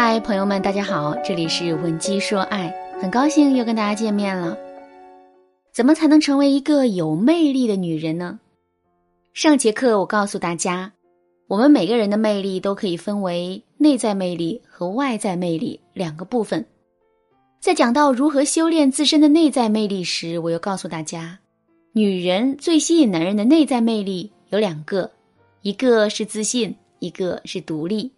嗨，朋友们，大家好，这里是文姬说爱，很高兴又跟大家见面了。怎么才能成为一个有魅力的女人呢？上节课我告诉大家，我们每个人的魅力都可以分为内在魅力和外在魅力两个部分。在讲到如何修炼自身的内在魅力时，我又告诉大家，女人最吸引男人的内在魅力有两个，一个是自信，一个是独立。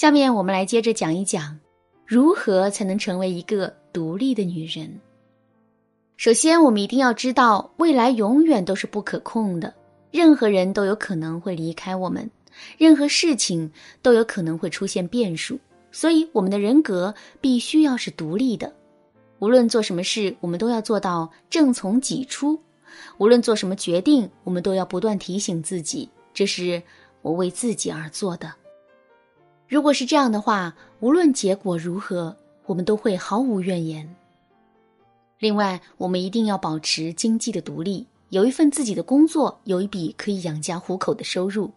下面我们来接着讲一讲，如何才能成为一个独立的女人。首先，我们一定要知道，未来永远都是不可控的，任何人都有可能会离开我们，任何事情都有可能会出现变数。所以，我们的人格必须要是独立的。无论做什么事，我们都要做到正从己出；无论做什么决定，我们都要不断提醒自己：这是我为自己而做的。如果是这样的话，无论结果如何，我们都会毫无怨言。另外，我们一定要保持经济的独立，有一份自己的工作，有一笔可以养家糊口的收入。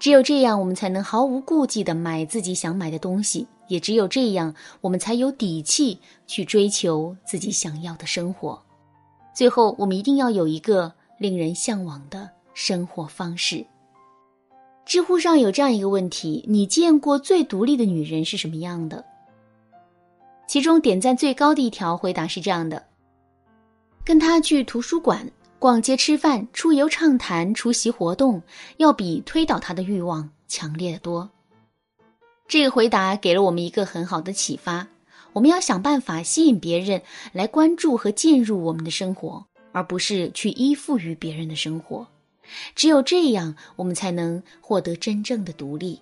只有这样，我们才能毫无顾忌的买自己想买的东西；也只有这样，我们才有底气去追求自己想要的生活。最后，我们一定要有一个令人向往的生活方式。知乎上有这样一个问题：你见过最独立的女人是什么样的？其中点赞最高的一条回答是这样的：跟他去图书馆、逛街、吃饭、出游、畅谈、出席活动，要比推倒他的欲望强烈的多。这个回答给了我们一个很好的启发：我们要想办法吸引别人来关注和进入我们的生活，而不是去依附于别人的生活。只有这样，我们才能获得真正的独立。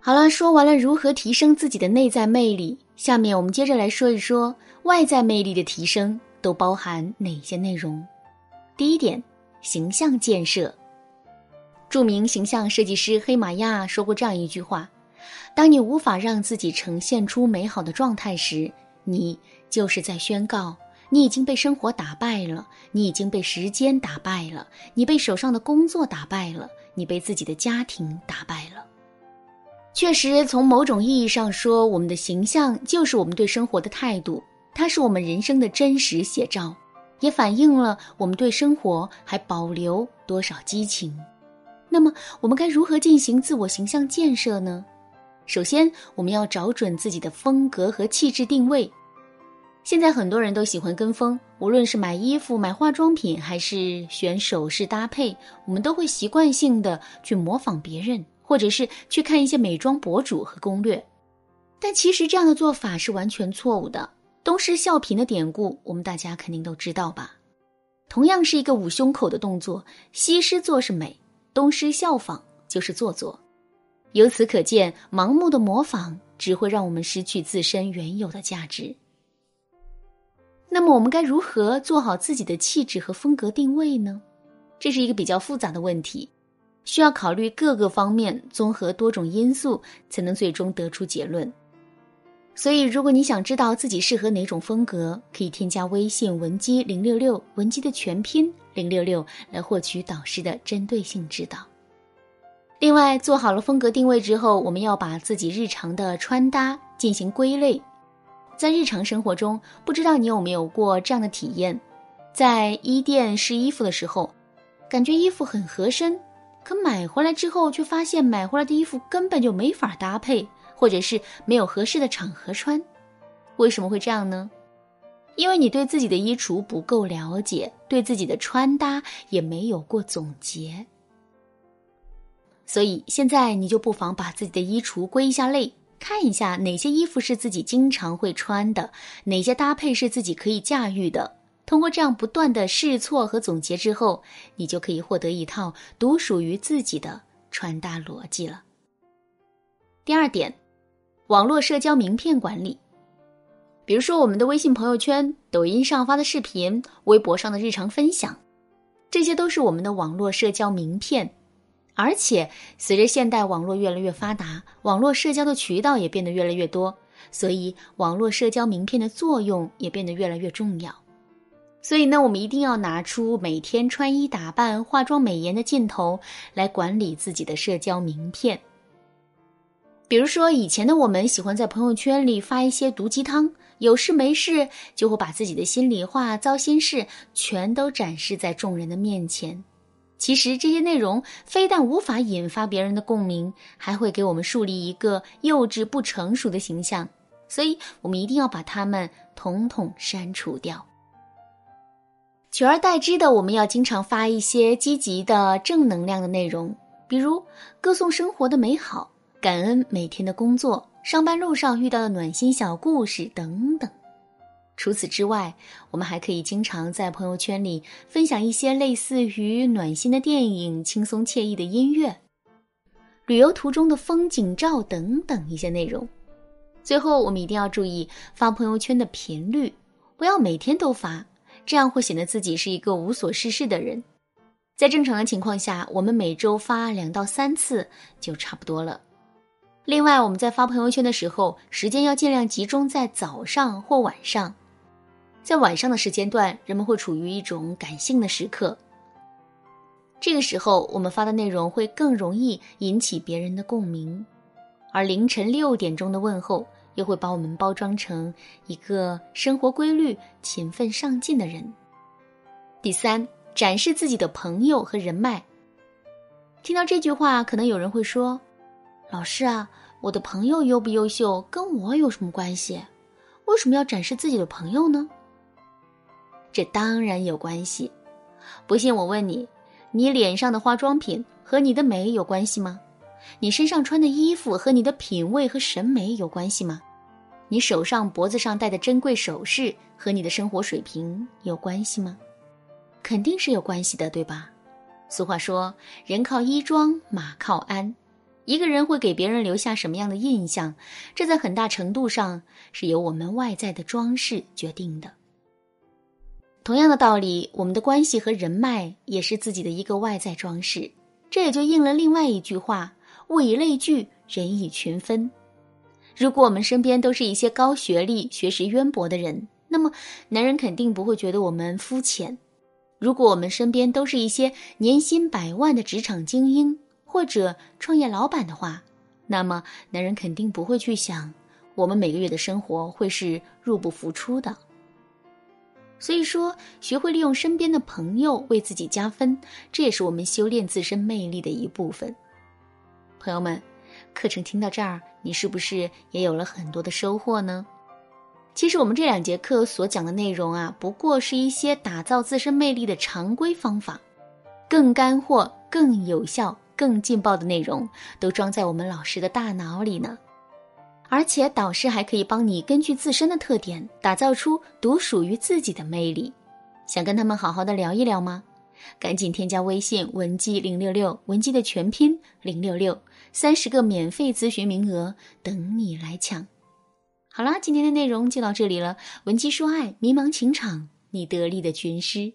好了，说完了如何提升自己的内在魅力，下面我们接着来说一说外在魅力的提升都包含哪些内容。第一点，形象建设。著名形象设计师黑玛亚说过这样一句话：“当你无法让自己呈现出美好的状态时，你就是在宣告。”你已经被生活打败了，你已经被时间打败了，你被手上的工作打败了，你被自己的家庭打败了。确实，从某种意义上说，我们的形象就是我们对生活的态度，它是我们人生的真实写照，也反映了我们对生活还保留多少激情。那么，我们该如何进行自我形象建设呢？首先，我们要找准自己的风格和气质定位。现在很多人都喜欢跟风，无论是买衣服、买化妆品，还是选首饰搭配，我们都会习惯性的去模仿别人，或者是去看一些美妆博主和攻略。但其实这样的做法是完全错误的。东施效颦的典故，我们大家肯定都知道吧？同样是一个捂胸口的动作，西施做是美，东施效仿就是做作。由此可见，盲目的模仿只会让我们失去自身原有的价值。那么我们该如何做好自己的气质和风格定位呢？这是一个比较复杂的问题，需要考虑各个方面，综合多种因素，才能最终得出结论。所以，如果你想知道自己适合哪种风格，可以添加微信文姬零六六，文姬的全拼零六六，来获取导师的针对性指导。另外，做好了风格定位之后，我们要把自己日常的穿搭进行归类。在日常生活中，不知道你有没有过这样的体验：在衣店试衣服的时候，感觉衣服很合身，可买回来之后却发现买回来的衣服根本就没法搭配，或者是没有合适的场合穿。为什么会这样呢？因为你对自己的衣橱不够了解，对自己的穿搭也没有过总结。所以现在你就不妨把自己的衣橱归一下类。看一下哪些衣服是自己经常会穿的，哪些搭配是自己可以驾驭的。通过这样不断的试错和总结之后，你就可以获得一套独属于自己的穿搭逻辑了。第二点，网络社交名片管理，比如说我们的微信朋友圈、抖音上发的视频、微博上的日常分享，这些都是我们的网络社交名片。而且，随着现代网络越来越发达，网络社交的渠道也变得越来越多，所以网络社交名片的作用也变得越来越重要。所以呢，我们一定要拿出每天穿衣打扮、化妆美颜的劲头，来管理自己的社交名片。比如说，以前的我们喜欢在朋友圈里发一些毒鸡汤，有事没事就会把自己的心里话、糟心事全都展示在众人的面前。其实这些内容非但无法引发别人的共鸣，还会给我们树立一个幼稚不成熟的形象。所以，我们一定要把它们统统删除掉。取而代之的，我们要经常发一些积极的、正能量的内容，比如歌颂生活的美好。感恩每天的工作，上班路上遇到的暖心小故事等等。除此之外，我们还可以经常在朋友圈里分享一些类似于暖心的电影、轻松惬意的音乐、旅游途中的风景照等等一些内容。最后，我们一定要注意发朋友圈的频率，不要每天都发，这样会显得自己是一个无所事事的人。在正常的情况下，我们每周发两到三次就差不多了。另外，我们在发朋友圈的时候，时间要尽量集中在早上或晚上。在晚上的时间段，人们会处于一种感性的时刻，这个时候我们发的内容会更容易引起别人的共鸣。而凌晨六点钟的问候，又会把我们包装成一个生活规律、勤奋上进的人。第三，展示自己的朋友和人脉。听到这句话，可能有人会说。老师啊，我的朋友优不优秀跟我有什么关系？为什么要展示自己的朋友呢？这当然有关系。不信我问你，你脸上的化妆品和你的美有关系吗？你身上穿的衣服和你的品味和审美有关系吗？你手上、脖子上戴的珍贵首饰和你的生活水平有关系吗？肯定是有关系的，对吧？俗话说，人靠衣装，马靠鞍。一个人会给别人留下什么样的印象，这在很大程度上是由我们外在的装饰决定的。同样的道理，我们的关系和人脉也是自己的一个外在装饰。这也就应了另外一句话：“物以类聚，人以群分。”如果我们身边都是一些高学历、学识渊博的人，那么男人肯定不会觉得我们肤浅；如果我们身边都是一些年薪百万的职场精英，或者创业老板的话，那么男人肯定不会去想，我们每个月的生活会是入不敷出的。所以说，学会利用身边的朋友为自己加分，这也是我们修炼自身魅力的一部分。朋友们，课程听到这儿，你是不是也有了很多的收获呢？其实我们这两节课所讲的内容啊，不过是一些打造自身魅力的常规方法，更干货、更有效。更劲爆的内容都装在我们老师的大脑里呢，而且导师还可以帮你根据自身的特点打造出独属于自己的魅力。想跟他们好好的聊一聊吗？赶紧添加微信文姬零六六，文姬的全拼零六六，三十个免费咨询名额等你来抢。好啦，今天的内容就到这里了。文姬说爱，迷茫情场，你得力的军师。